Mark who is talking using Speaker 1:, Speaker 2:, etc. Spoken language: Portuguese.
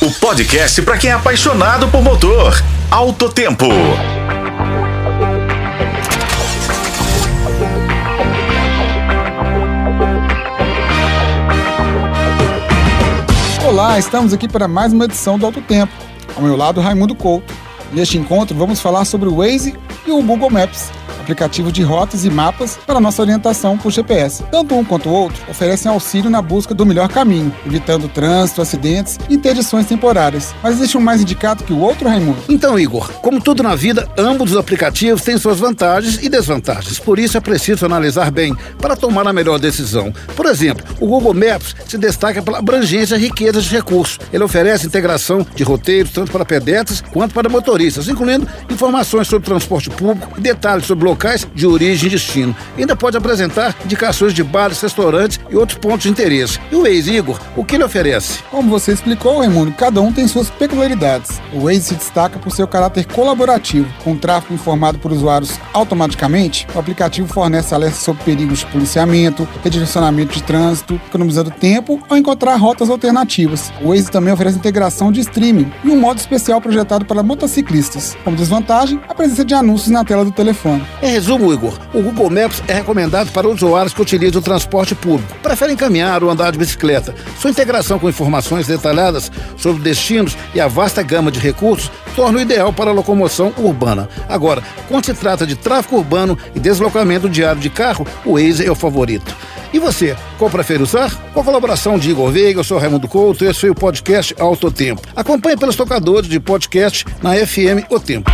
Speaker 1: o podcast para quem é apaixonado por motor. Alto Tempo.
Speaker 2: Olá, estamos aqui para mais uma edição do Alto Tempo. Ao meu lado, Raimundo Couto. Neste encontro, vamos falar sobre o Waze e o Google Maps aplicativo de rotas e mapas para nossa orientação por GPS. Tanto um quanto o outro oferecem auxílio na busca do melhor caminho, evitando trânsito, acidentes e interdições temporárias. Mas existe um mais indicado que o outro, Raimundo?
Speaker 3: Então, Igor, como tudo na vida, ambos os aplicativos têm suas vantagens e desvantagens. Por isso é preciso analisar bem para tomar a melhor decisão. Por exemplo, o Google Maps se destaca pela abrangência e riqueza de recursos. Ele oferece integração de roteiros tanto para pedestres quanto para motoristas, incluindo informações sobre transporte público e detalhes sobre locais de origem e destino. Ainda pode apresentar indicações de bares, restaurantes e outros pontos de interesse. E o Waze, Igor, o que ele oferece?
Speaker 2: Como você explicou, Raimundo, cada um tem suas peculiaridades. O Waze se destaca por seu caráter colaborativo. Com tráfego informado por usuários automaticamente, o aplicativo fornece alertas sobre perigos de policiamento, redirecionamento de trânsito, economizando tempo ao encontrar rotas alternativas. O Waze também oferece integração de streaming e um modo especial projetado para motociclistas. Como desvantagem, a presença de anúncios na tela do telefone.
Speaker 3: Em resumo, Igor, o Google Maps é recomendado para usuários que utilizam o transporte público, preferem caminhar ou andar de bicicleta. Sua integração com informações detalhadas sobre destinos e a vasta gama de recursos torna o ideal para a locomoção urbana. Agora, quando se trata de tráfego urbano e deslocamento diário de carro, o Waze é o favorito. E você, qual prefere usar? Com a colaboração de Igor Veiga, eu sou Raimundo Couto e esse foi o podcast Alto Tempo. Acompanhe pelos tocadores de podcast na FM O Tempo.